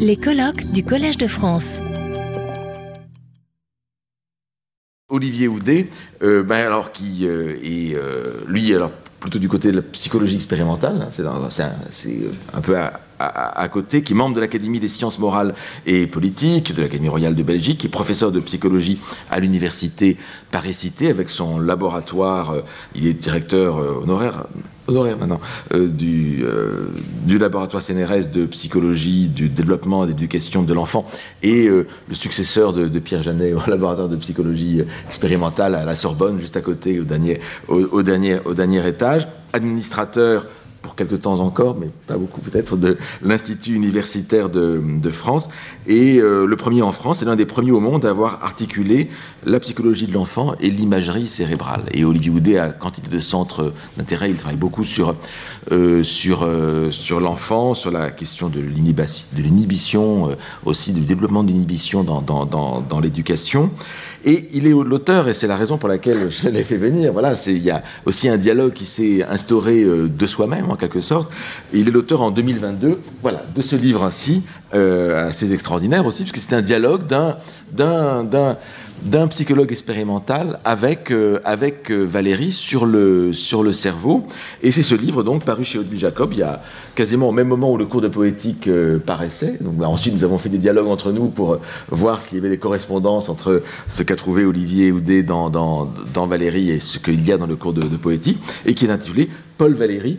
Les colloques du Collège de France. Olivier Houdet, euh, ben alors qui euh, est euh, lui alors plutôt du côté de la psychologie expérimentale, hein, c'est un, peu à, à, à, côté, qui est membre de l'Académie des sciences morales et politiques de l'Académie royale de Belgique, qui est professeur de psychologie à l'université Paris-Cité avec son laboratoire. il est directeur honoraire honoraire maintenant, euh, du, euh, du, laboratoire CNRS de psychologie, du développement et d'éducation de l'enfant, et euh, le successeur de, Pierre Janet au laboratoire de psychologie expérimentale à la Sorbonne, juste à côté, au dernier étage, administrateur pour quelques temps encore, mais pas beaucoup peut-être, de l'Institut universitaire de, France. Et euh, le premier en France, c'est l'un des premiers au monde à avoir articulé la psychologie de l'enfant et l'imagerie cérébrale. Et Olivier Houdet a quantité de centres d'intérêt, il travaille beaucoup sur, euh, sur, euh, sur l'enfant, sur la question de l'inhibition, aussi du développement de l'inhibition dans, dans, dans, l'éducation. Et il est l'auteur, et c'est la raison pour laquelle je l'ai fait venir. Voilà, il y a aussi un dialogue qui s'est instauré de soi-même, en quelque sorte. Il est l'auteur en 2022 voilà, de ce livre ainsi, euh, assez extraordinaire aussi, puisque c'est un dialogue d'un psychologue expérimental avec, euh, euh, Valérie sur le, cerveau. Et c'est ce livre, donc, paru chez Odile Jacob, il y a quasiment au même moment où le cours de poétique euh, paraissait. Bah, ensuite, nous avons fait des dialogues entre nous pour voir s'il y avait des correspondances entre ce qu'a trouvé Olivier Houdet dans, dans, dans, Valérie et ce qu'il y a dans le cours de, de poétique, et qui est intitulé Paul Valéry,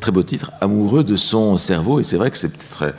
très beau titre, amoureux de son cerveau. Et c'est vrai que c'est peut-être.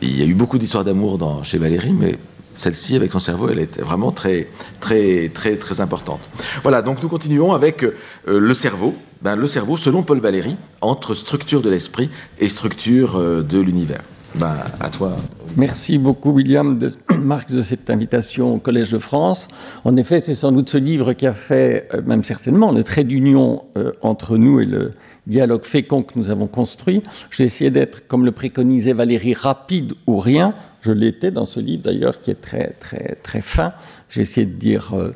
Il y a eu beaucoup d'histoires d'amour chez Valérie, mais celle-ci, avec son cerveau, elle est vraiment très, très, très, très importante. Voilà, donc nous continuons avec euh, le cerveau. Ben, le cerveau, selon Paul Valéry, entre structure de l'esprit et structure euh, de l'univers. Ben, à toi. Merci beaucoup, William de Marx, de cette invitation au Collège de France. En effet, c'est sans doute ce livre qui a fait, euh, même certainement, le trait d'union entre nous et le dialogue fécond que nous avons construit. J'ai essayé d'être, comme le préconisait Valérie, rapide ou rien. Je l'étais dans ce livre d'ailleurs qui est très très très fin. J'ai essayé de dire euh,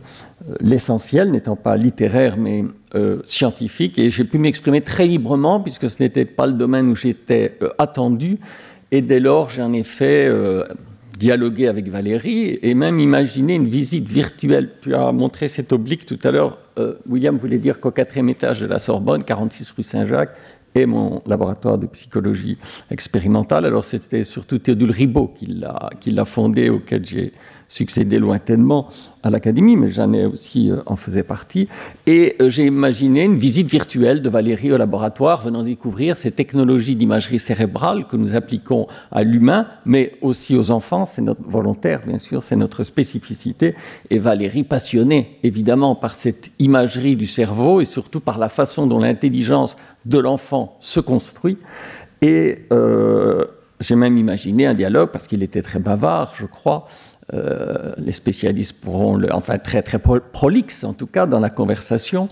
l'essentiel, n'étant pas littéraire mais euh, scientifique, et j'ai pu m'exprimer très librement puisque ce n'était pas le domaine où j'étais euh, attendu. Et dès lors, j'en ai fait euh, dialoguer avec Valérie et même imaginer une visite virtuelle. Tu as montré cet oblique tout à l'heure. Euh, William voulait dire qu'au quatrième étage de la Sorbonne, 46 rue Saint-Jacques, et mon laboratoire de psychologie expérimentale. Alors c'était surtout Théodule Ribot qui l'a fondé, auquel j'ai succédé lointainement à l'Académie, mais j'en ai aussi euh, en faisait partie. Et euh, j'ai imaginé une visite virtuelle de Valérie au laboratoire, venant découvrir ces technologies d'imagerie cérébrale que nous appliquons à l'humain, mais aussi aux enfants. C'est notre volontaire, bien sûr, c'est notre spécificité. Et Valérie, passionnée évidemment par cette imagerie du cerveau et surtout par la façon dont l'intelligence de l'enfant se construit. Et euh, j'ai même imaginé un dialogue, parce qu'il était très bavard, je crois, euh, les spécialistes pourront, le, enfin très très prolixe en tout cas dans la conversation,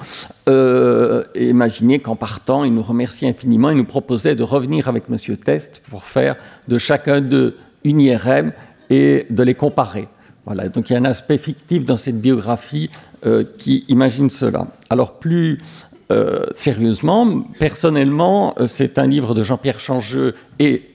euh, imaginer qu'en partant, il nous remercie infiniment, il nous proposait de revenir avec Monsieur Test pour faire de chacun d'eux une IRM et de les comparer. Voilà, donc il y a un aspect fictif dans cette biographie euh, qui imagine cela. Alors plus euh, sérieusement, personnellement, c'est un livre de Jean-Pierre Changeux et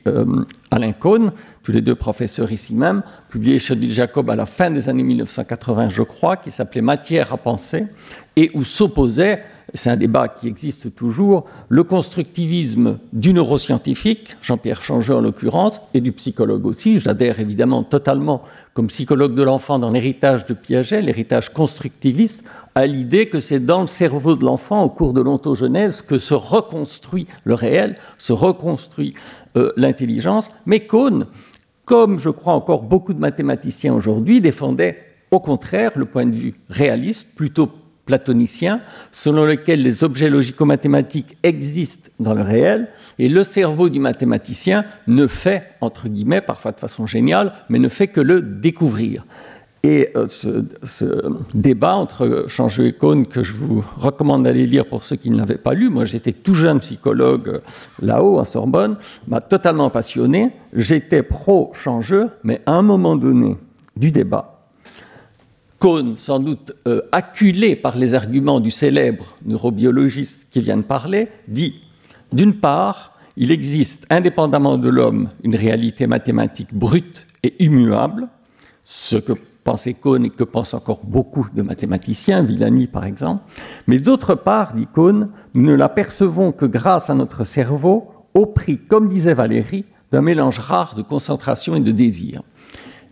Alain Cohn, tous les deux professeurs ici même, publié chez Jacob à la fin des années 1980, je crois, qui s'appelait Matière à penser, et où s'opposait, c'est un débat qui existe toujours, le constructivisme du neuroscientifique, Jean-Pierre Changeux en l'occurrence, et du psychologue aussi. J'adhère évidemment totalement comme psychologue de l'enfant dans l'héritage de Piaget, l'héritage constructiviste, à l'idée que c'est dans le cerveau de l'enfant, au cours de l'ontogenèse, que se reconstruit le réel, se reconstruit euh, l'intelligence. Mais Cohn, comme je crois encore beaucoup de mathématiciens aujourd'hui, défendait au contraire le point de vue réaliste, plutôt platonicien, selon lequel les objets logico-mathématiques existent dans le réel, et le cerveau du mathématicien ne fait, entre guillemets, parfois de façon géniale, mais ne fait que le découvrir. Et euh, ce, débat entre Changeux et Cohn, que je vous recommande d'aller lire pour ceux qui ne l'avaient pas lu, moi j'étais tout jeune psychologue euh, là-haut à Sorbonne, m'a totalement passionné. J'étais pro-Changeux, mais à un moment donné du débat, Cohn, sans doute euh, acculé par les arguments du célèbre neurobiologiste qui vient de parler, dit d'une part, il existe, indépendamment de l'homme, une réalité mathématique brute et immuable, ce que pensait et que pensent encore beaucoup de mathématiciens, Villani par exemple. Mais d'autre part, dit Cohn, nous ne l'apercevons que grâce à notre cerveau, au prix, comme disait Valérie, d'un mélange rare de concentration et de désir.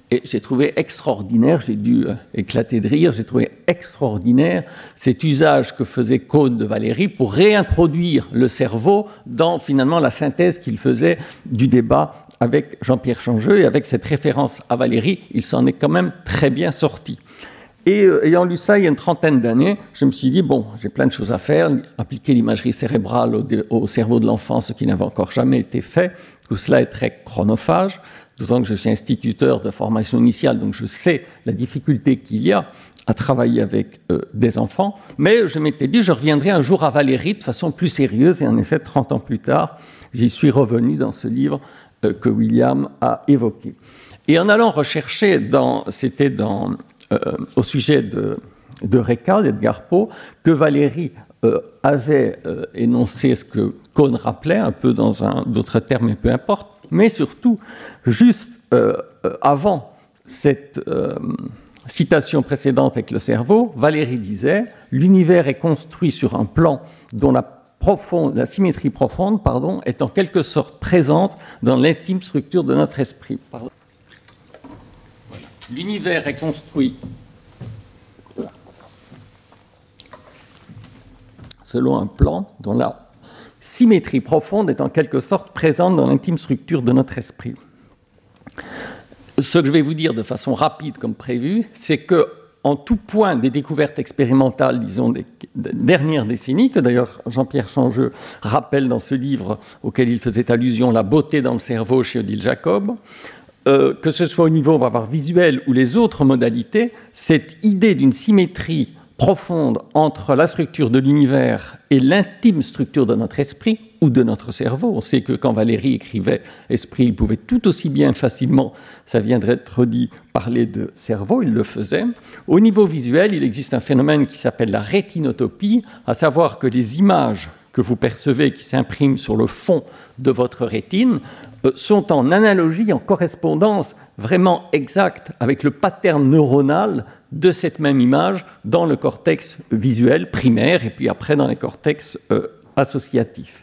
Et j'ai trouvé extraordinaire, j'ai dû euh, éclater de rire, j'ai trouvé extraordinaire cet usage que faisait Cohn de Valérie pour réintroduire le cerveau dans finalement la synthèse qu'il faisait du débat avec Jean-Pierre Changeux et avec cette référence à Valérie, il s'en est quand même très bien sorti. Et euh, ayant lu ça il y a une trentaine d'années, je me suis dit, bon, j'ai plein de choses à faire, appliquer l'imagerie cérébrale au, au cerveau de l'enfant, ce qui n'avait encore jamais été fait, tout cela est très chronophage. D'autant que je suis instituteur de formation initiale, donc je sais la difficulté qu'il y a à travailler avec euh, des enfants. Mais je m'étais dit, je reviendrai un jour à Valérie de façon plus sérieuse. Et en effet, 30 ans plus tard, j'y suis revenu dans ce livre euh, que William a évoqué. Et en allant rechercher, c'était euh, au sujet de, de Reka, d'Edgar Poe, que Valérie avait énoncé ce que Cohn rappelait, un peu dans d'autres termes, mais peu importe, mais surtout, juste euh, avant cette euh, citation précédente avec le cerveau, Valérie disait L'univers est construit sur un plan dont la, symétrie profonde est en quelque sorte présente dans l'intime structure de notre esprit. L'univers est construit selon un plan dont la symétrie profonde est en quelque sorte présente dans l'intime structure de notre esprit. Ce que je vais vous dire de façon rapide comme prévu, c'est que en tout point des découvertes expérimentales, disons, des dernières décennies, que d'ailleurs Jean-Pierre Changeux rappelle dans ce livre auquel il faisait allusion, La beauté dans le cerveau chez Odile Jacob, euh, que ce soit au niveau, on va voir, visuel ou les autres modalités, cette idée d'une symétrie profonde entre la structure de l'univers et l'intime structure de notre esprit ou de notre cerveau. On sait que quand Valérie écrivait esprit, il pouvait tout aussi bien facilement, ça viendrait d'être dit, parler de cerveau, il le faisait. Au niveau visuel, il existe un phénomène qui s'appelle la rétinotopie, à savoir que les images que vous percevez qui s'impriment sur le fond de votre rétine sont en analogie, en correspondance vraiment exacte avec le pattern neuronal de cette même image dans le cortex visuel primaire et puis après dans les cortex euh, associatifs.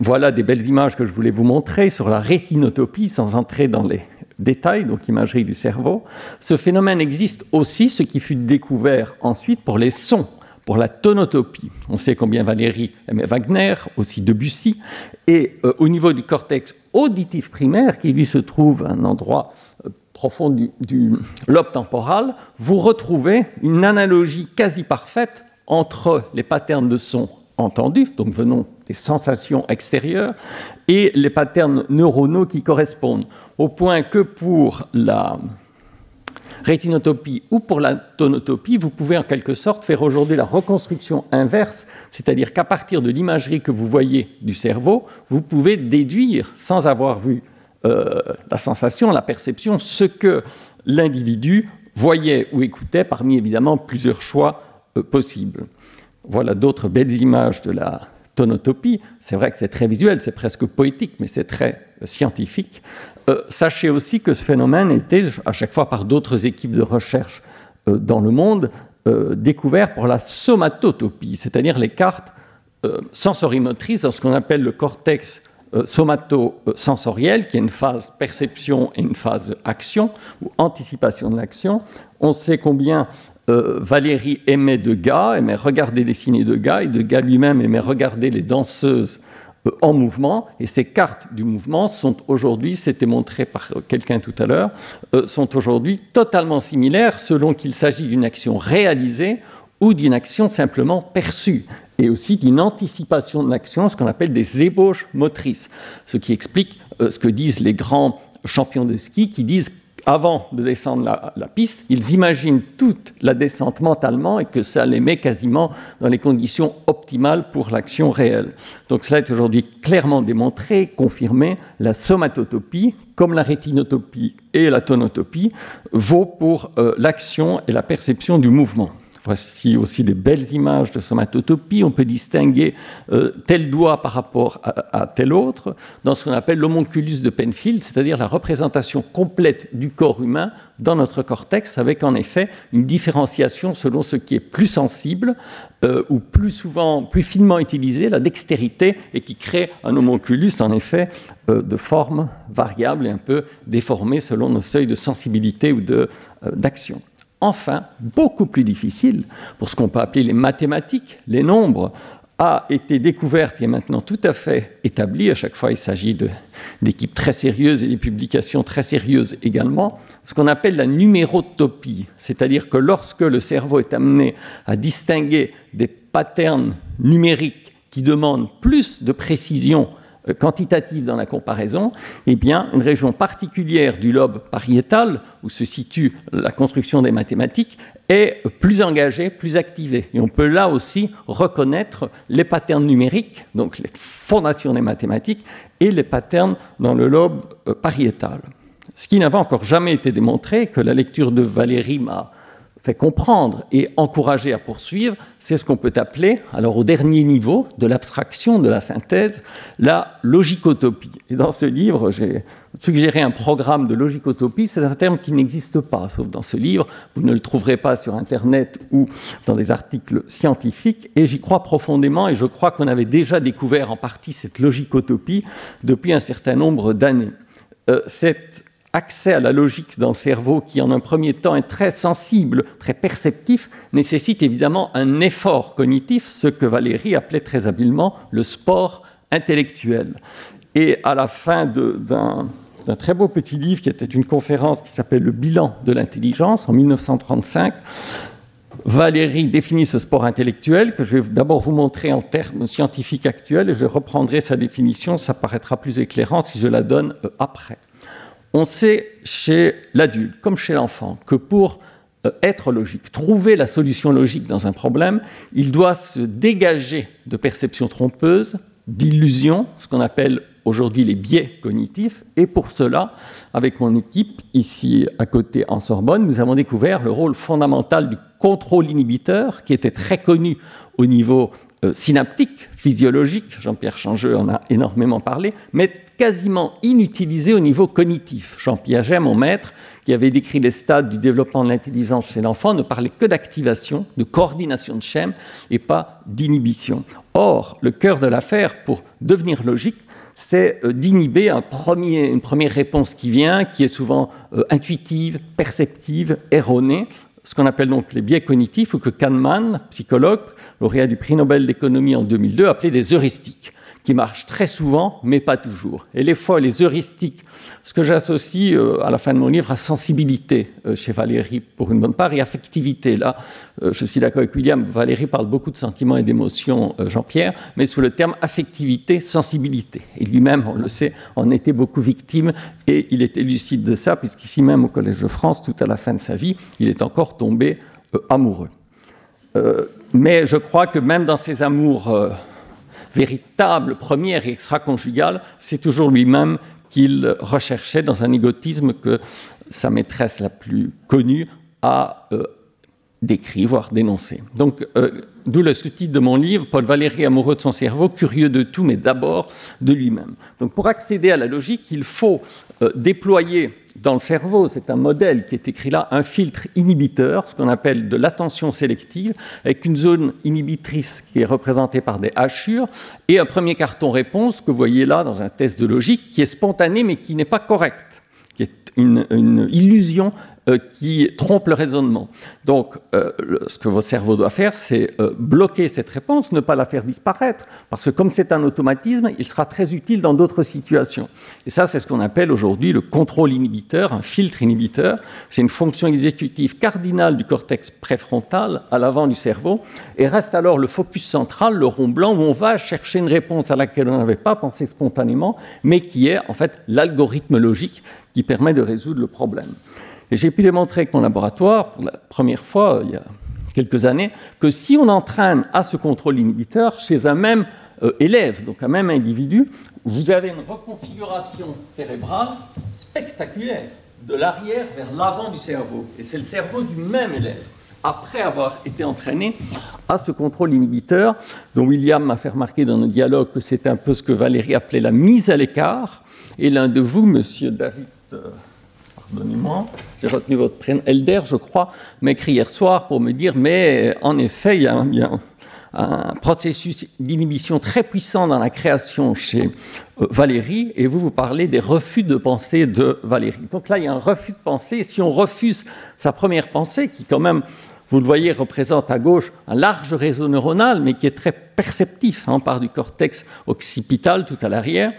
Voilà des belles images que je voulais vous montrer sur la rétinotopie sans entrer dans les détails, donc imagerie du cerveau. Ce phénomène existe aussi, ce qui fut découvert ensuite pour les sons, pour la tonotopie. On sait combien Valérie aimait Wagner, aussi Debussy, et euh, au niveau du cortex auditif primaire, qui lui se trouve un endroit euh, profond du, lobe temporal, vous retrouvez une analogie quasi parfaite entre les patterns de son entendus, donc venons des sensations extérieures, et les patterns neuronaux qui correspondent, au point que pour la rétinotopie ou pour la tonotopie, vous pouvez en quelque sorte faire aujourd'hui la reconstruction inverse, c'est-à-dire qu'à partir de l'imagerie que vous voyez du cerveau, vous pouvez déduire, sans avoir vu euh, la sensation, la perception, ce que l'individu voyait ou écoutait parmi évidemment plusieurs choix euh, possibles. Voilà d'autres belles images de la tonotopie. C'est vrai que c'est très visuel, c'est presque poétique, mais c'est très euh, scientifique. Sachez aussi que ce phénomène était, à chaque fois par d'autres équipes de recherche dans le monde, découvert pour la somatotopie, c'est-à-dire les cartes sensorimotrices dans ce qu'on appelle le cortex euh, somato-sensorielle, qui est une phase perception et une phase action, ou anticipation de l'action. On sait combien euh, Valérie aimait Degas, aimait regarder des signes de Degas, et Degas lui-même aimait regarder les danseuses euh, en mouvement, et ces cartes du mouvement sont aujourd'hui, c'était montré par quelqu'un tout à l'heure, sont aujourd'hui totalement similaires selon qu'il s'agit d'une action réalisée ou d'une action simplement perçue et aussi d'une anticipation de l'action, ce qu'on appelle des ébauches motrices, ce qui explique euh, ce que disent les grands champions de ski qui disent avant de descendre la, piste, ils imaginent toute la descente mentalement et que ça les met quasiment dans les conditions optimales pour l'action réelle. Donc cela est aujourd'hui clairement démontré, confirmé, la somatotopie, comme la rétinotopie et la tonotopie, vaut pour euh, l'action et la perception du mouvement. Voici aussi des belles images de somatotopie. On peut distinguer euh, tel doigt par rapport à, tel autre dans ce qu'on appelle l'homonculus de Penfield, c'est-à-dire la représentation complète du corps humain dans notre cortex, avec en effet une différenciation selon ce qui est plus sensible euh, ou plus souvent, plus finement utilisé, la dextérité, et qui crée un homonculus en effet euh, de forme variable et un peu déformé selon nos seuils de sensibilité ou d'action. Enfin, beaucoup plus difficile, pour ce qu'on peut appeler les mathématiques, les nombres, a été découverte et est maintenant tout à fait établie. À chaque fois, il s'agit d'équipes très sérieuses et des publications très sérieuses également. Ce qu'on appelle la numérotopie, c'est-à-dire que lorsque le cerveau est amené à distinguer des patterns numériques qui demandent plus de précision quantitative dans la comparaison, eh bien, une région particulière du lobe pariétal, où se situe la construction des mathématiques, est plus engagée, plus activée. Et on peut là aussi reconnaître les patterns numériques, donc les fondations des mathématiques, et les patterns dans le lobe euh, pariétal. Ce qui n'avait encore jamais été démontré, que la lecture de Valérie m'a fait comprendre et encouragé à poursuivre, c'est ce qu'on peut appeler, alors au dernier niveau de l'abstraction, de la synthèse, la logicotopie. Et dans ce livre, j'ai suggéré un programme de logicotopie. C'est un terme qui n'existe pas, sauf dans ce livre. Vous ne le trouverez pas sur Internet ou dans des articles scientifiques. Et j'y crois profondément et je crois qu'on avait déjà découvert en partie cette logicotopie depuis un certain nombre d'années. Euh, accès à la logique dans le cerveau, qui en un premier temps est très sensible, très perceptif, nécessite évidemment un effort cognitif, ce que Valérie appelait très habilement le sport intellectuel. Et à la fin d'un très beau petit livre qui était une conférence qui s'appelle Le bilan de l'intelligence en 1935, Valérie définit ce sport intellectuel que je vais d'abord vous montrer en termes scientifiques actuels et je reprendrai sa définition, ça paraîtra plus éclairant si je la donne euh, après. On sait chez l'adulte, comme chez l'enfant, que pour euh, être logique, trouver la solution logique dans un problème, il doit se dégager de perceptions trompeuses, d'illusions, ce qu'on appelle aujourd'hui les biais cognitifs. Et pour cela, avec mon équipe, ici à côté en Sorbonne, nous avons découvert le rôle fondamental du contrôle inhibiteur, qui était très connu au niveau euh, synaptique, physiologique, Jean-Pierre Changeux en a énormément parlé, mais quasiment inutilisé au niveau cognitif. Jean Piaget, mon maître, qui avait décrit les stades du développement de l'intelligence chez l'enfant, ne parlait que d'activation, de coordination de schèmes et pas d'inhibition. Or, le cœur de l'affaire, pour devenir logique, c'est euh, d'inhiber une première réponse qui vient, qui est souvent euh, intuitive, perceptive, erronée, ce qu'on appelle donc les biais cognitifs, ou que Kahneman, psychologue, lauréat du prix Nobel d'économie en 2002, appelait des heuristiques qui marchent très souvent, mais pas toujours. Et les fois, les heuristiques, ce que j'associe euh, à la fin de mon livre à sensibilité euh, chez Valérie, pour une bonne part, et affectivité. Là, euh, je suis d'accord avec William, Valérie parle beaucoup de sentiments et d'émotions, Jean-Pierre, mais sous le terme affectivité, sensibilité. Et lui-même, on le sait, en était beaucoup victime, et il était lucide de ça, puisqu'ici même au Collège de France, tout à la fin de sa vie, il est encore tombé amoureux. mais je crois que même dans ses amours véritable première et extra-conjugale, c'est toujours lui-même qu'il recherchait dans un égotisme que sa maîtresse la plus connue a euh, décrit, voire dénoncé. Donc, euh, d'où le sous-titre de mon livre, Paul Valéry amoureux de son cerveau, curieux de tout, mais d'abord de lui-même. Donc, pour accéder à la logique, il faut euh, déployer dans le cerveau, c'est un modèle qui est écrit là, un filtre inhibiteur, ce qu'on appelle de l'attention sélective, avec une zone inhibitrice qui est représentée par des hachures, et un premier carton réponse que vous voyez là dans un test de logique, qui est spontané mais qui n'est pas correct, qui est une, une illusion euh, qui trompe le raisonnement. Donc, euh, ce que votre cerveau doit faire, c'est euh, bloquer cette réponse, ne pas la faire disparaître, parce que comme c'est un automatisme, il sera très utile dans d'autres situations. Et ça, c'est ce qu'on appelle aujourd'hui le contrôle inhibiteur, un filtre inhibiteur. C'est une fonction exécutive cardinale du cortex préfrontal à l'avant du cerveau, et reste alors le focus central, le rond blanc, où on va chercher une réponse à laquelle on n'avait pas pensé spontanément, mais qui est en fait l'algorithme logique qui permet de résoudre le problème. Et j'ai pu démontrer avec mon laboratoire, pour la première fois il y a quelques années, que si on entraîne à ce contrôle inhibiteur chez un même euh, élève, donc un même individu, vous avez une reconfiguration cérébrale spectaculaire de l'arrière vers l'avant du cerveau. Et c'est le cerveau du même élève. après avoir été entraîné à ce contrôle inhibiteur, dont William m'a fait remarquer dans nos dialogues que c'est un peu ce que Valérie appelait la mise à l'écart. Et l'un de vous, monsieur David, euh, j'ai retenu votre prénom, Elder, je crois, m'écrit hier soir pour me dire, mais en effet, il y a un, un processus d'inhibition très puissant dans la création chez euh, Valérie, et vous, vous parlez des refus de pensée de Valérie. Donc là, il y a un refus de pensée, si on refuse sa première pensée, qui quand même vous le voyez, représente à gauche un large réseau neuronal, mais qui est très perceptif. Hein, on part du cortex occipital tout à l'arrière,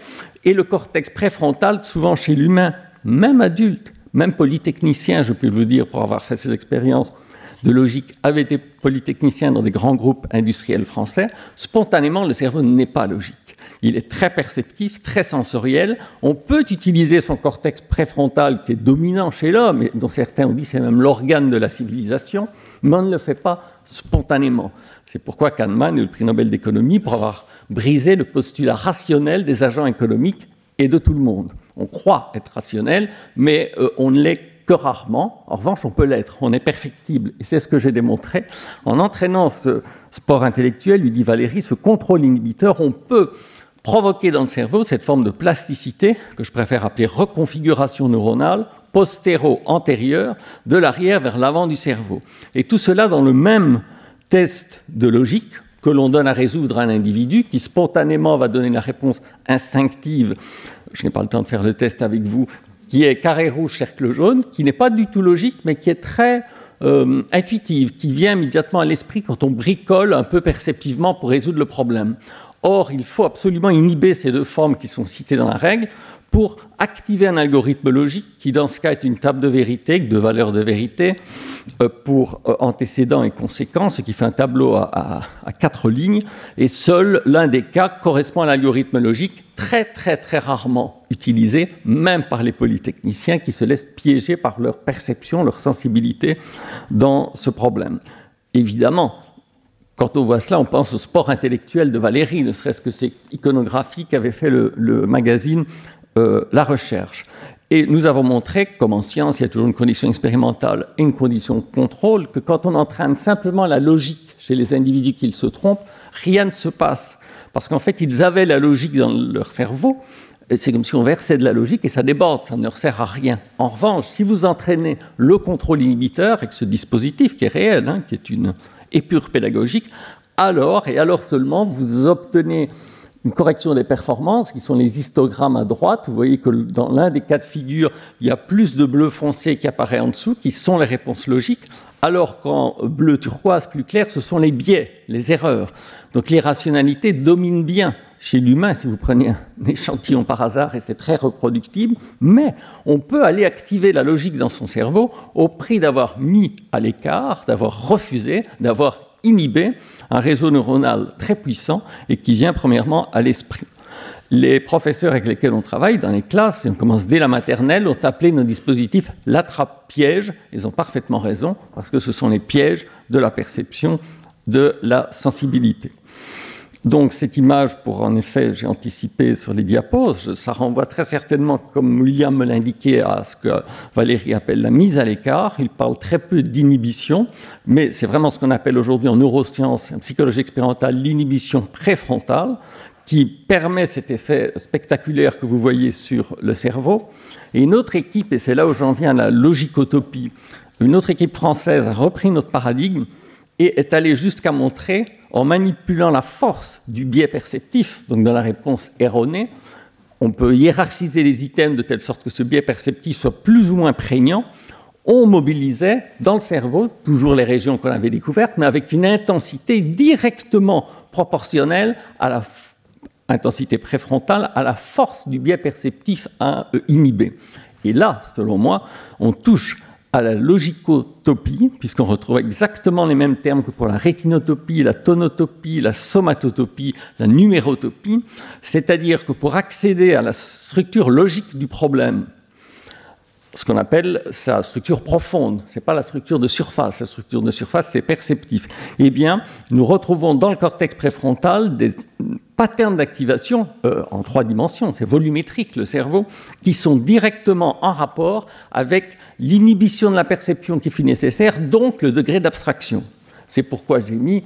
et le cortex préfrontal, souvent chez l'humain, même adulte, même polytechnicien, je peux vous dire, pour avoir fait ces expériences de logique, avait été polytechnicien dans des grands groupes industriels français, spontanément, le cerveau n'est pas logique. Il est très perceptif, très sensoriel. On peut utiliser son cortex préfrontal qui est dominant chez l'homme, et dont certains ont dit c'est même l'organe de la civilisation, mais on ne le fait pas spontanément. C'est pourquoi Kahneman eu le prix Nobel d'économie pour avoir brisé le postulat rationnel des agents économiques et de tout le monde. On croit être rationnel, mais euh, on ne l'est que rarement. En revanche, on peut l'être, on est perfectible. Et c'est ce que j'ai démontré en entraînant ce sport intellectuel, lui dit Valérie, ce contrôle inhibiteur, on peut provoquer dans le cerveau cette forme de plasticité que je préfère appeler reconfiguration neuronale postéro-antérieure de l'arrière vers l'avant du cerveau. Et tout cela dans le même test de logique que l'on donne à résoudre à un individu qui spontanément va donner la réponse instinctive. Je n'ai pas le temps de faire le test avec vous, qui est carré rouge, cercle jaune, qui n'est pas du tout logique, mais qui est très euh, intuitive, qui vient immédiatement à l'esprit quand on bricole un peu perceptivement pour résoudre le problème. Or, il faut absolument inhiber ces deux formes qui sont citées dans la règle pour activer un algorithme logique qui, dans ce cas, est une table de vérité, deux valeurs de vérité, euh, pour euh, antécédents et conséquences, ce qui fait un tableau à, quatre lignes, et seul l'un des cas correspond à l'algorithme logique, très très très rarement utilisé, même par les polytechniciens qui se laissent piéger par leur perception, leur sensibilité dans ce problème. Évidemment, quand on voit cela, on pense au sport intellectuel de Valérie, ne serait-ce que ces iconographies qu'avait fait le, magazine euh, La Recherche. Et nous avons montré, comme en science, il y a toujours une condition expérimentale et une condition contrôle, que quand on entraîne simplement la logique chez les individus qu'ils se trompent, rien ne se passe. Parce qu'en fait, ils avaient la logique dans leur cerveau, c'est comme si on versait de la logique et ça déborde, ça ne sert à rien. En revanche, si vous entraînez le contrôle inhibiteur avec ce dispositif qui est réel, hein, qui est une épure pédagogique, alors et alors seulement vous obtenez une correction des performances, qui sont les histogrammes à droite. Vous voyez que dans l'un des cas de figure, il y a plus de bleu foncé qui apparaît en dessous, qui sont les réponses logiques, alors qu'en bleu turquoise plus clair, ce sont les biais, les erreurs. Donc l'irrationalité domine bien chez l'humain si vous prenez un échantillon par hasard et c'est très reproductible, mais on peut aller activer la logique dans son cerveau au prix d'avoir mis à l'écart, d'avoir refusé, d'avoir inhibé un réseau neuronal très puissant et qui vient premièrement à l'esprit. Les professeurs avec lesquels on travaille dans les classes, et on commence dès la maternelle, ont appelé nos dispositifs l'attrape-piège. Ils ont parfaitement raison, parce que ce sont les pièges de la perception de la sensibilité. Donc cette image, pour en effet, j'ai anticipé sur les diapos, ça renvoie très certainement, comme William me l'indiquait, à ce que Valérie appelle la mise à l'écart. Il parle très peu d'inhibition, mais c'est vraiment ce qu'on appelle aujourd'hui en neurosciences, en psychologie expérimentale, l'inhibition préfrontale, qui permet cet effet spectaculaire que vous voyez sur le cerveau. Et une autre équipe, et c'est là où j'en viens à la logicotopie, une autre équipe française a repris notre paradigme et est allée jusqu'à montrer en manipulant la force du biais perceptif, donc dans la réponse erronée, on peut hiérarchiser les items de telle sorte que ce biais perceptif soit plus ou moins prégnant. On mobilisait dans le cerveau toujours les régions qu'on avait découvertes, mais avec une intensité directement proportionnelle à la intensité préfrontale, à la force du biais perceptif à inhiber. Et là, selon moi, on touche à la logicotopie, puisqu'on retrouve exactement les mêmes termes que pour la rétinotopie, la tonotopie, la somatotopie, la numérotopie, c'est-à-dire que pour accéder à la structure logique du problème, ce qu'on appelle sa structure profonde, ce n'est pas la structure de surface, la structure de surface c'est perceptif, eh bien nous retrouvons dans le cortex préfrontal des patterns d'activation euh, en trois dimensions, c'est volumétrique le cerveau, qui sont directement en rapport avec l'inhibition de la perception qui fut nécessaire, donc le degré d'abstraction. C'est pourquoi j'ai mis,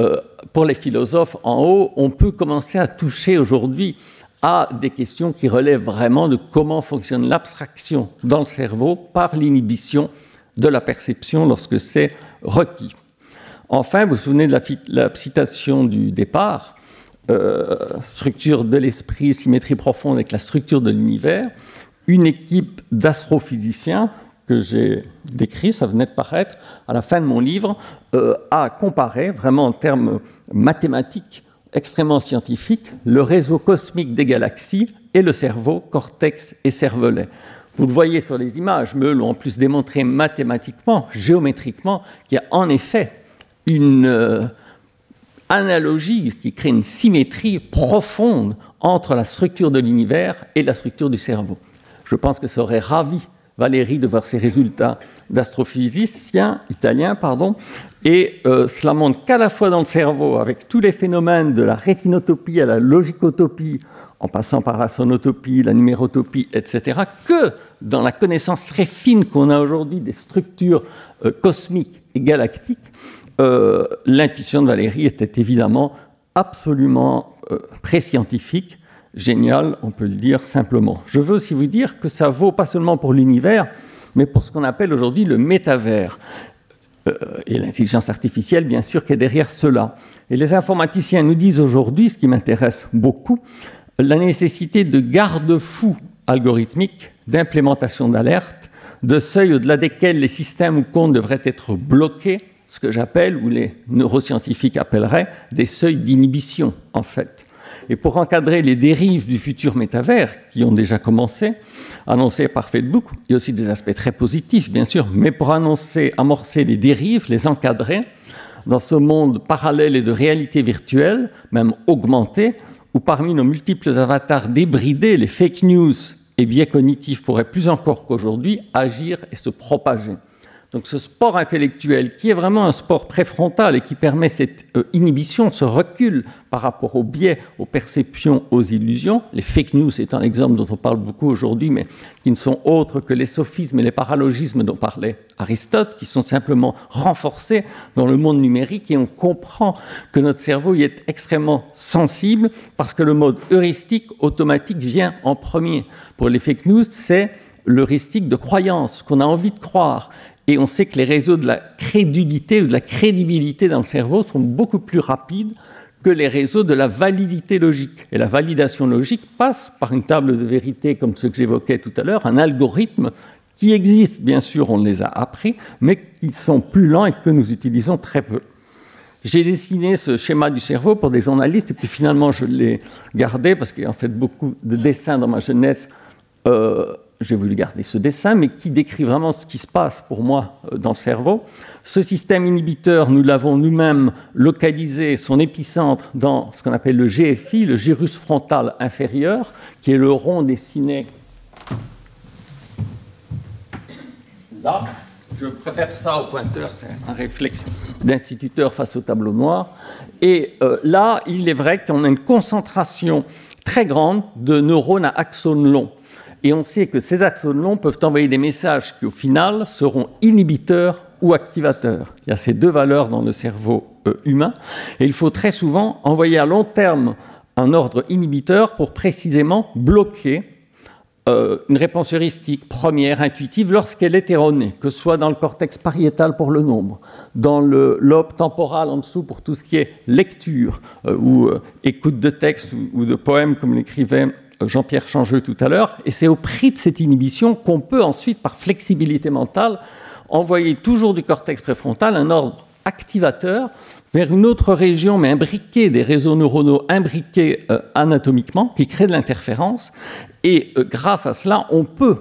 euh, pour les philosophes en haut, on peut commencer à toucher aujourd'hui à des questions qui relèvent vraiment de comment fonctionne l'abstraction dans le cerveau par l'inhibition de la perception lorsque c'est requis. Enfin, vous vous souvenez de la, citation du départ, euh, structure de l'esprit, symétrie profonde avec la structure de l'univers. Une équipe d'astrophysiciens que j'ai décrit, ça venait de paraître à la fin de mon livre, euh, a comparé vraiment en termes mathématiques extrêmement scientifiques le réseau cosmique des galaxies et le cerveau, cortex et cervelet. Vous le voyez sur les images, mais eux l'ont en plus démontré mathématiquement, géométriquement, qu'il y a en effet une euh, analogie qui crée une symétrie profonde entre la structure de l'univers et la structure du cerveau. Je pense que ça aurait ravi Valérie de voir ces résultats d'astrophysicien italien, pardon, et euh, cela montre qu'à la fois dans le cerveau, avec tous les phénomènes de la rétinotopie à la logicotopie, en passant par la sonotopie, la numérotopie, etc., que dans la connaissance très fine qu'on a aujourd'hui des structures euh, cosmiques et galactiques, euh, l'intuition de Valérie était évidemment absolument pré-scientifique, géniale, on peut le dire simplement. Je veux aussi vous dire que ça vaut pas seulement pour l'univers, mais pour ce qu'on appelle aujourd'hui le métavers. Euh, et l'intelligence artificielle, bien sûr, qui est derrière cela. Et les informaticiens nous disent aujourd'hui, ce qui m'intéresse beaucoup, la nécessité de garde-fous algorithmiques, d'implémentation d'alertes, de seuils au-delà desquels les systèmes ou comptes devraient être bloqués ce que j'appelle, ou les neuroscientifiques appelleraient, des seuils d'inhibition, en fait. Et pour encadrer les dérives du futur métavers, qui ont déjà commencé, annoncées par Facebook, il y a aussi des aspects très positifs, bien sûr, mais pour annoncer, amorcer les dérives, les encadrer, dans ce monde parallèle et de réalité virtuelle, même augmentée, où parmi nos multiples avatars débridés, les fake news et biais cognitifs pourraient plus encore qu'aujourd'hui agir et se propager. Donc ce sport intellectuel, qui est vraiment un sport préfrontal et qui permet cette euh, inhibition, ce recul par rapport aux biais, aux perceptions, aux illusions, les fake news étant l'exemple dont on parle beaucoup aujourd'hui, mais qui ne sont autres que les sophismes et les paralogismes dont parlait Aristote, qui sont simplement renforcés dans le monde numérique et on comprend que notre cerveau y est extrêmement sensible parce que le mode heuristique automatique vient en premier. Pour les fake news, c'est l'heuristique de croyance, qu'on a envie de croire. Et on sait que les réseaux de la crédulité ou de la crédibilité dans le cerveau sont beaucoup plus rapides que les réseaux de la validité logique. Et la validation logique passe par une table de vérité comme ce que j'évoquais tout à l'heure, un algorithme qui existe, bien sûr, on les a appris, mais qui sont plus lents et que nous utilisons très peu. J'ai dessiné ce schéma du cerveau pour des journalistes et puis finalement je l'ai gardé parce qu'il y a en fait beaucoup de dessins dans ma jeunesse euh, j'ai voulu garder ce dessin, mais qui décrit vraiment ce qui se passe pour moi euh, dans le cerveau. Ce système inhibiteur, nous l'avons nous-mêmes localisé, son épicentre, dans ce qu'on appelle le GFI, le gyrus frontal inférieur, qui est le rond dessiné là. Je préfère ça au pointeur, c'est un réflexe d'instituteur face au tableau noir. Et euh, là, il est vrai qu'on a une concentration très grande de neurones à axones longs. Et on sait que ces axones longs peuvent envoyer des messages qui, au final, seront inhibiteurs ou activateurs. Il y a ces deux valeurs dans le cerveau euh, humain. Et il faut très souvent envoyer à long terme un ordre inhibiteur pour précisément bloquer euh, une réponse heuristique première, intuitive, lorsqu'elle est erronée, que ce soit dans le cortex pariétal pour le nombre, dans le lobe temporal en dessous pour tout ce qui est lecture euh, ou écoute de texte ou, ou de poèmes, comme l'écrivait Jean-Pierre Changeux tout à l'heure, et c'est au prix de cette inhibition qu'on peut ensuite, par flexibilité mentale, envoyer toujours du cortex préfrontal un ordre activateur vers une autre région, mais imbriquée, des réseaux neuronaux imbriqués euh, anatomiquement, qui crée de l'interférence. Et euh, grâce à cela, on peut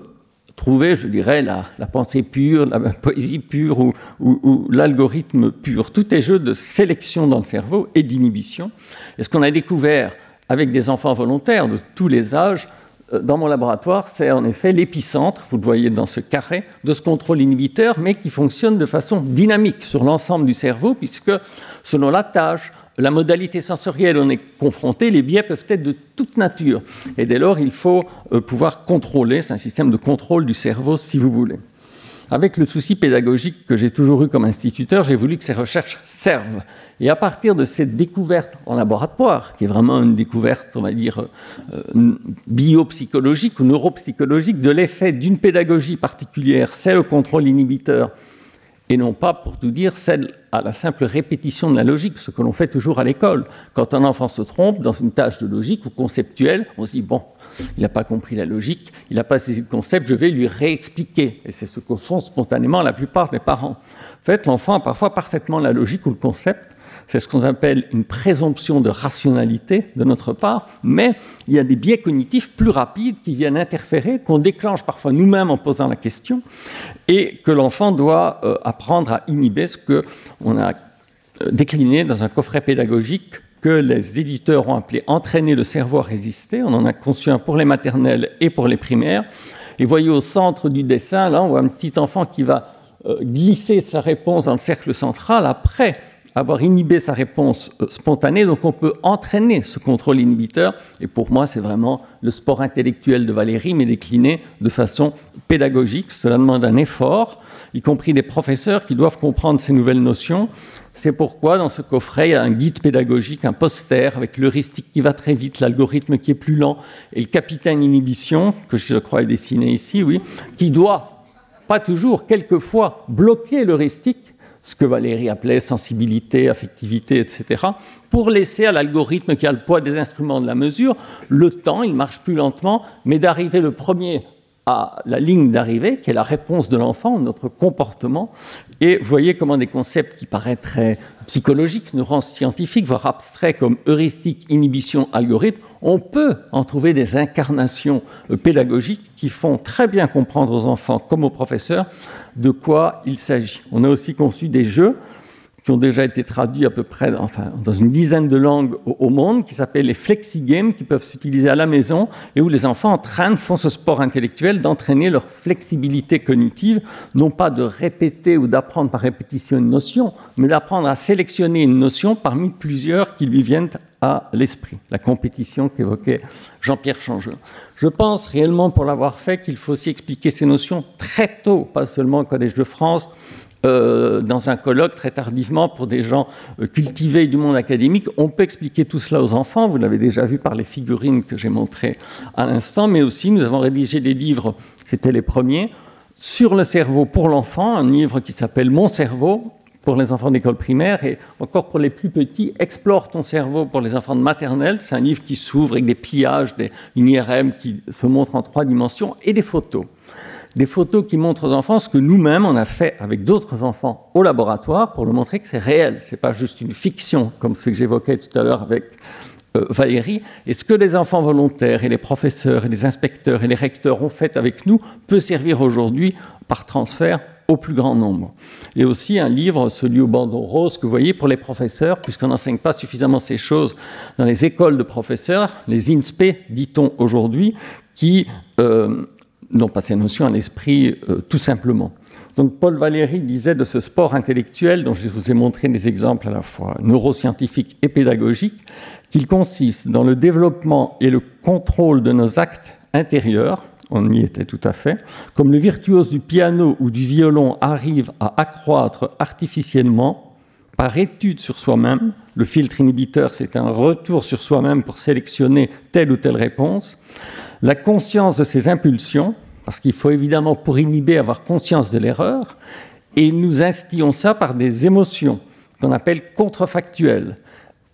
trouver, je dirais, la, pensée pure, la poésie pure ou l'algorithme pur. Tout est jeu de sélection dans le cerveau et d'inhibition. Et ce qu'on a découvert avec des enfants volontaires de tous les âges, euh, dans mon laboratoire, c'est en effet l'épicentre, vous le voyez dans ce carré, de ce contrôle inhibiteur, mais qui fonctionne de façon dynamique sur l'ensemble du cerveau, puisque selon la tâche, la modalité sensorielle on est confronté, les biais peuvent être de toute nature. Et dès lors, il faut euh, pouvoir contrôler, c'est un système de contrôle du cerveau, si vous voulez. Avec le souci pédagogique que j'ai toujours eu comme instituteur, j'ai voulu que ces recherches servent. Et à partir de cette découverte en laboratoire, qui est vraiment une découverte, on va dire, euh, biopsychologique ou neuropsychologique, de l'effet d'une pédagogie particulière, c'est le contrôle inhibiteur, et non pas, pour tout dire, celle à la simple répétition de la logique, ce que l'on fait toujours à l'école. Quand un enfant se trompe dans une tâche de logique ou conceptuelle, on se dit, bon, il n'a pas compris la logique, il n'a pas saisi le concept, je vais lui réexpliquer. Et c'est ce que font spontanément la plupart des parents. En fait, l'enfant a parfois parfaitement la logique ou le concept, c'est ce qu'on appelle une présomption de rationalité de notre part, mais il y a des biais cognitifs plus rapides qui viennent interférer, qu'on déclenche parfois nous-mêmes en posant la question, et que l'enfant doit euh, apprendre à inhiber ce qu'on a euh, décliné dans un coffret pédagogique que les éditeurs ont appelé entraîner le cerveau à résister. On en a conçu un pour les maternelles et pour les primaires. Et voyez au centre du dessin, là, on voit un petit enfant qui va euh, glisser sa réponse dans le cercle central après avoir inhibé sa réponse euh, spontanée. Donc on peut entraîner ce contrôle inhibiteur. Et pour moi, c'est vraiment le sport intellectuel de Valérie, mais décliné de façon pédagogique. Cela demande un effort, y compris des professeurs qui doivent comprendre ces nouvelles notions. C'est pourquoi dans ce coffret, il y a un guide pédagogique, un poster avec l'heuristique qui va très vite, l'algorithme qui est plus lent, et le capitaine inhibition, que je crois est dessiné ici, oui, qui doit, pas toujours, quelquefois, bloquer l'heuristique ce que Valérie appelait sensibilité, affectivité, etc., pour laisser à l'algorithme qui a le poids des instruments de la mesure le temps, il marche plus lentement, mais d'arriver le premier à la ligne d'arrivée, qui est la réponse de l'enfant, notre comportement. Et vous voyez comment des concepts qui paraîtraient psychologiques, neuroscientifiques, voire abstraits comme heuristique, inhibition, algorithme, on peut en trouver des incarnations pédagogiques qui font très bien comprendre aux enfants comme aux professeurs de quoi il s'agit. On a aussi conçu des jeux qui ont déjà été traduits à peu près enfin, dans une dizaine de langues au, monde, qui s'appellent les flexi-games, qui peuvent s'utiliser à la maison, et où les enfants entraînent, font ce sport intellectuel d'entraîner leur flexibilité cognitive, non pas de répéter ou d'apprendre par répétition une notion, mais d'apprendre à sélectionner une notion parmi plusieurs qui lui viennent à l'esprit. La compétition qu'évoquait Jean-Pierre Changeux. Je pense réellement, pour l'avoir fait, qu'il faut aussi expliquer ces notions très tôt, pas seulement au Collège de France, euh, dans un colloque très tardivement pour des gens euh, cultivés du monde académique. On peut expliquer tout cela aux enfants, vous l'avez déjà vu par les figurines que j'ai montrées à l'instant, mais aussi nous avons rédigé des livres, c'était les premiers, sur le cerveau pour l'enfant, un livre qui s'appelle Mon cerveau, pour les enfants d'école primaire et encore pour les plus petits, Explore ton cerveau pour les enfants de maternelle. C'est un livre qui s'ouvre avec des pliages, des, une IRM qui se montre en trois dimensions et des photos. Des photos qui montrent aux enfants ce que nous-mêmes on a fait avec d'autres enfants au laboratoire pour leur montrer que c'est réel. C'est pas juste une fiction comme ce que j'évoquais tout à l'heure avec euh, Valérie. Et ce que les enfants volontaires et les professeurs et les inspecteurs et les recteurs ont fait avec nous peut servir aujourd'hui par transfert au plus grand nombre. Et aussi un livre, celui au bandeau rose, que vous voyez pour les professeurs, puisqu'on n'enseigne pas suffisamment ces choses dans les écoles de professeurs, les INSPE, dit-on aujourd'hui, qui euh, n'ont pas ces notions à l'esprit euh, tout simplement. Donc Paul Valéry disait de ce sport intellectuel, dont je vous ai montré des exemples à la fois neuroscientifiques et pédagogiques, qu'il consiste dans le développement et le contrôle de nos actes intérieurs, on y était tout à fait, comme le virtuose du piano ou du violon arrive à accroître artificiellement par étude sur soi-même, le filtre inhibiteur c'est un retour sur soi-même pour sélectionner telle ou telle réponse, la conscience de ses impulsions, parce qu'il faut évidemment pour inhiber avoir conscience de l'erreur, et nous instillons ça par des émotions qu'on appelle contrefactuelles,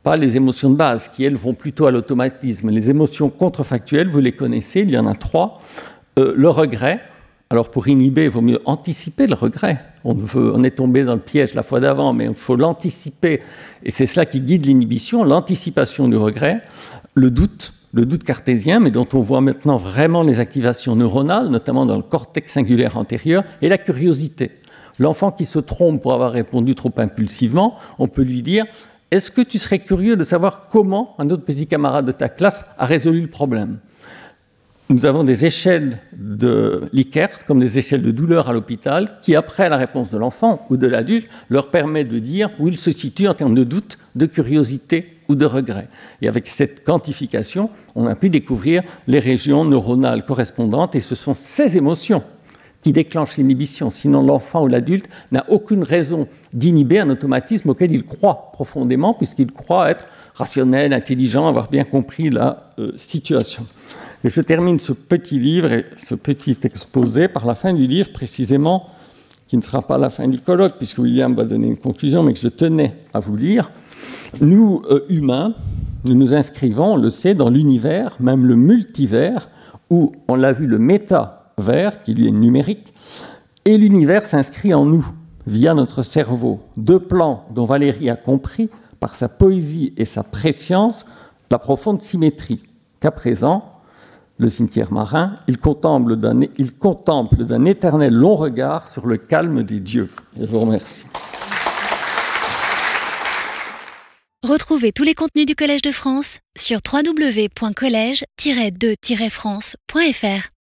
pas les émotions de base, qui elles vont plutôt à l'automatisme. Les émotions contrefactuelles, vous les connaissez, il y en a trois. Euh, le regret. Alors pour inhiber, il vaut mieux anticiper le regret. On, on est tombé dans le piège la fois d'avant, mais il faut l'anticiper. Et c'est cela qui guide l'inhibition, l'anticipation du regret. Le doute, le doute cartésien, mais dont on voit maintenant vraiment les activations neuronales, notamment dans le cortex singulaire antérieur, et la curiosité. L'enfant qui se trompe pour avoir répondu trop impulsivement, on peut lui dire est-ce que tu serais curieux de savoir comment un autre petit camarade de ta classe a résolu le problème? Nous avons des échelles de Likert, comme des échelles de douleur à l'hôpital, qui, après la réponse de l'enfant ou de l'adulte, leur permet de dire où il se situe en termes de doute, de curiosité ou de regret. Et avec cette quantification, on a pu découvrir les régions neuronales correspondantes, et ce sont ces émotions qui déclenchent l'inhibition. Sinon, l'enfant ou l'adulte n'a aucune raison d'inhiber un automatisme auquel il croit profondément, puisqu'il croit être rationnel, intelligent, avoir bien compris la euh, situation. Et je termine ce petit livre et ce petit exposé par la fin du livre, précisément, qui ne sera pas la fin du colloque, puisque William va donner une conclusion, mais que je tenais à vous lire. Nous, euh, humains, nous nous inscrivons, on le sait, dans l'univers, même le multivers, où on l'a vu, le métavers, qui lui est numérique, et l'univers s'inscrit en nous, via notre cerveau. Deux plans dont Valérie a compris, par sa poésie et sa préscience, la profonde symétrie qu'à présent, le cimetière marin, il contemple d'un éternel long regard sur le calme des dieux. je vous remercie. Retrouvez tous les contenus du Collège de France sur www.colège-2-france.fr.